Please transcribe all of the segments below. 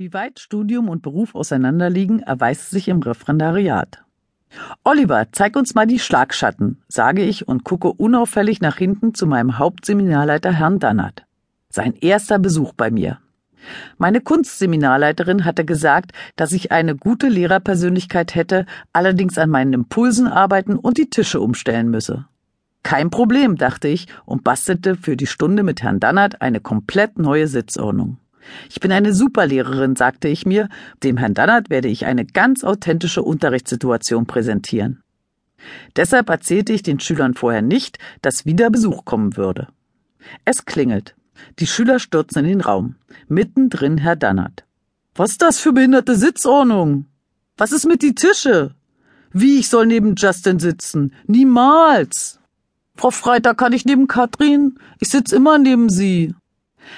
Wie weit Studium und Beruf auseinanderliegen, erweist sich im Referendariat. Oliver, zeig uns mal die Schlagschatten, sage ich und gucke unauffällig nach hinten zu meinem Hauptseminarleiter Herrn Dannert. Sein erster Besuch bei mir. Meine Kunstseminarleiterin hatte gesagt, dass ich eine gute Lehrerpersönlichkeit hätte, allerdings an meinen Impulsen arbeiten und die Tische umstellen müsse. Kein Problem, dachte ich und bastelte für die Stunde mit Herrn Dannert eine komplett neue Sitzordnung. Ich bin eine Superlehrerin, sagte ich mir, dem Herrn Dannert werde ich eine ganz authentische Unterrichtssituation präsentieren. Deshalb erzählte ich den Schülern vorher nicht, dass wieder Besuch kommen würde. Es klingelt. Die Schüler stürzen in den Raum. Mittendrin Herr Dannert. Was ist das für behinderte Sitzordnung? Was ist mit die Tische? Wie, ich soll neben Justin sitzen? Niemals! Frau Freitag, kann ich neben Katrin? Ich sitz immer neben Sie.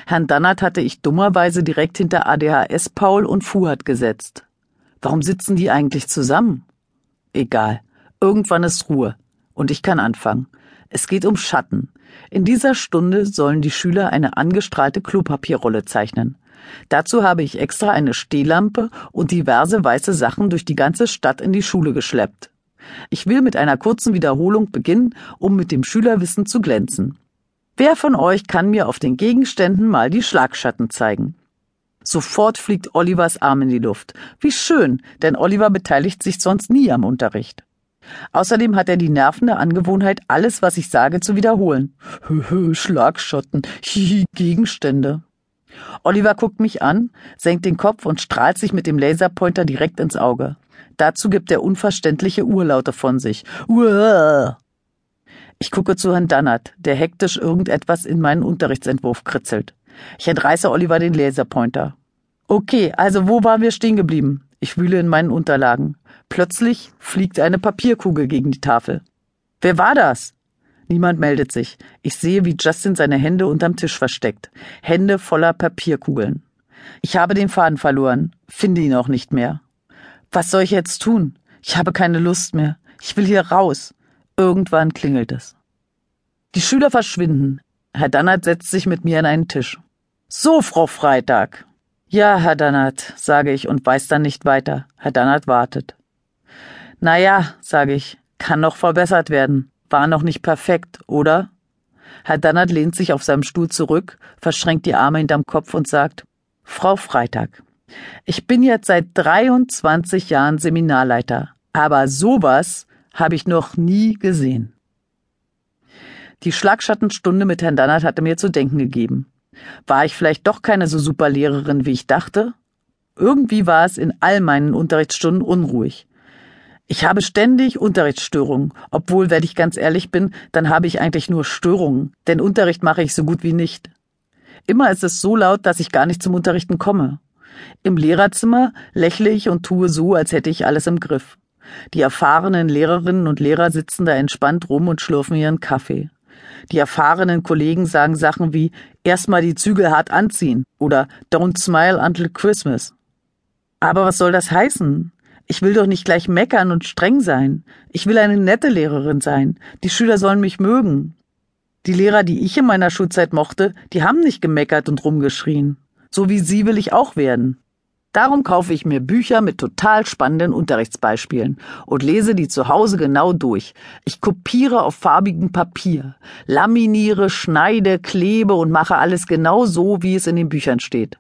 Herrn Dannert hatte ich dummerweise direkt hinter ADHS Paul und Fuhrt gesetzt. Warum sitzen die eigentlich zusammen? Egal. Irgendwann ist Ruhe. Und ich kann anfangen. Es geht um Schatten. In dieser Stunde sollen die Schüler eine angestrahlte Klopapierrolle zeichnen. Dazu habe ich extra eine Stehlampe und diverse weiße Sachen durch die ganze Stadt in die Schule geschleppt. Ich will mit einer kurzen Wiederholung beginnen, um mit dem Schülerwissen zu glänzen. Wer von euch kann mir auf den Gegenständen mal die Schlagschatten zeigen? Sofort fliegt Olivers Arm in die Luft. Wie schön, denn Oliver beteiligt sich sonst nie am Unterricht. Außerdem hat er die nervende Angewohnheit, alles, was ich sage, zu wiederholen. Hö, hö, Schlagschatten, hihi, Gegenstände. Oliver guckt mich an, senkt den Kopf und strahlt sich mit dem Laserpointer direkt ins Auge. Dazu gibt er unverständliche Urlaute von sich. Uah. Ich gucke zu Herrn Dannert, der hektisch irgendetwas in meinen Unterrichtsentwurf kritzelt. Ich entreiße Oliver den Laserpointer. Okay, also wo waren wir stehen geblieben? Ich wühle in meinen Unterlagen. Plötzlich fliegt eine Papierkugel gegen die Tafel. Wer war das? Niemand meldet sich. Ich sehe, wie Justin seine Hände unterm Tisch versteckt. Hände voller Papierkugeln. Ich habe den Faden verloren, finde ihn auch nicht mehr. Was soll ich jetzt tun? Ich habe keine Lust mehr. Ich will hier raus. Irgendwann klingelt es. Die Schüler verschwinden. Herr Dannert setzt sich mit mir an einen Tisch. So, Frau Freitag. Ja, Herr Dannert, sage ich und weiß dann nicht weiter. Herr Dannert wartet. Na ja, sage ich, kann noch verbessert werden. War noch nicht perfekt, oder? Herr Dannert lehnt sich auf seinem Stuhl zurück, verschränkt die Arme hinterm Kopf und sagt, Frau Freitag, ich bin jetzt seit 23 Jahren Seminarleiter, aber sowas habe ich noch nie gesehen. Die Schlagschattensstunde mit Herrn Dannert hatte mir zu denken gegeben. War ich vielleicht doch keine so super Lehrerin, wie ich dachte? Irgendwie war es in all meinen Unterrichtsstunden unruhig. Ich habe ständig Unterrichtsstörungen, obwohl, wenn ich ganz ehrlich bin, dann habe ich eigentlich nur Störungen, denn Unterricht mache ich so gut wie nicht. Immer ist es so laut, dass ich gar nicht zum Unterrichten komme. Im Lehrerzimmer lächle ich und tue so, als hätte ich alles im Griff. Die erfahrenen Lehrerinnen und Lehrer sitzen da entspannt rum und schlürfen ihren Kaffee. Die erfahrenen Kollegen sagen Sachen wie erstmal die Zügel hart anziehen oder don't smile until Christmas. Aber was soll das heißen? Ich will doch nicht gleich meckern und streng sein. Ich will eine nette Lehrerin sein. Die Schüler sollen mich mögen. Die Lehrer, die ich in meiner Schulzeit mochte, die haben nicht gemeckert und rumgeschrien. So wie sie will ich auch werden. Darum kaufe ich mir Bücher mit total spannenden Unterrichtsbeispielen und lese die zu Hause genau durch. Ich kopiere auf farbigem Papier, laminiere, schneide, klebe und mache alles genau so, wie es in den Büchern steht.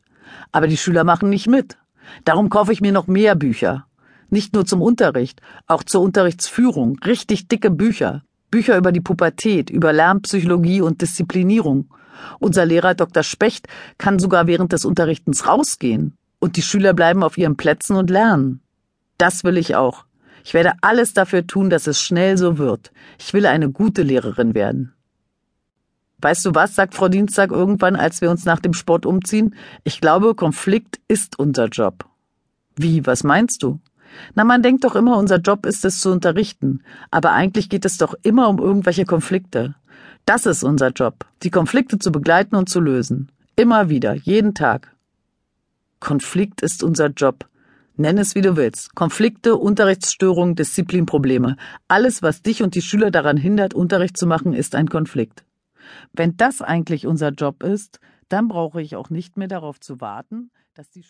Aber die Schüler machen nicht mit. Darum kaufe ich mir noch mehr Bücher. Nicht nur zum Unterricht, auch zur Unterrichtsführung. Richtig dicke Bücher. Bücher über die Pubertät, über Lernpsychologie und Disziplinierung. Unser Lehrer Dr. Specht kann sogar während des Unterrichtens rausgehen und die Schüler bleiben auf ihren Plätzen und lernen. Das will ich auch. Ich werde alles dafür tun, dass es schnell so wird. Ich will eine gute Lehrerin werden. Weißt du was, sagt Frau Dienstag irgendwann, als wir uns nach dem Sport umziehen? Ich glaube, Konflikt ist unser Job. Wie, was meinst du? Na, man denkt doch immer, unser Job ist es zu unterrichten, aber eigentlich geht es doch immer um irgendwelche Konflikte. Das ist unser Job, die Konflikte zu begleiten und zu lösen. Immer wieder, jeden Tag. Konflikt ist unser Job. Nenn es wie du willst. Konflikte, Unterrichtsstörungen, Disziplinprobleme. Alles, was dich und die Schüler daran hindert, Unterricht zu machen, ist ein Konflikt. Wenn das eigentlich unser Job ist, dann brauche ich auch nicht mehr darauf zu warten, dass die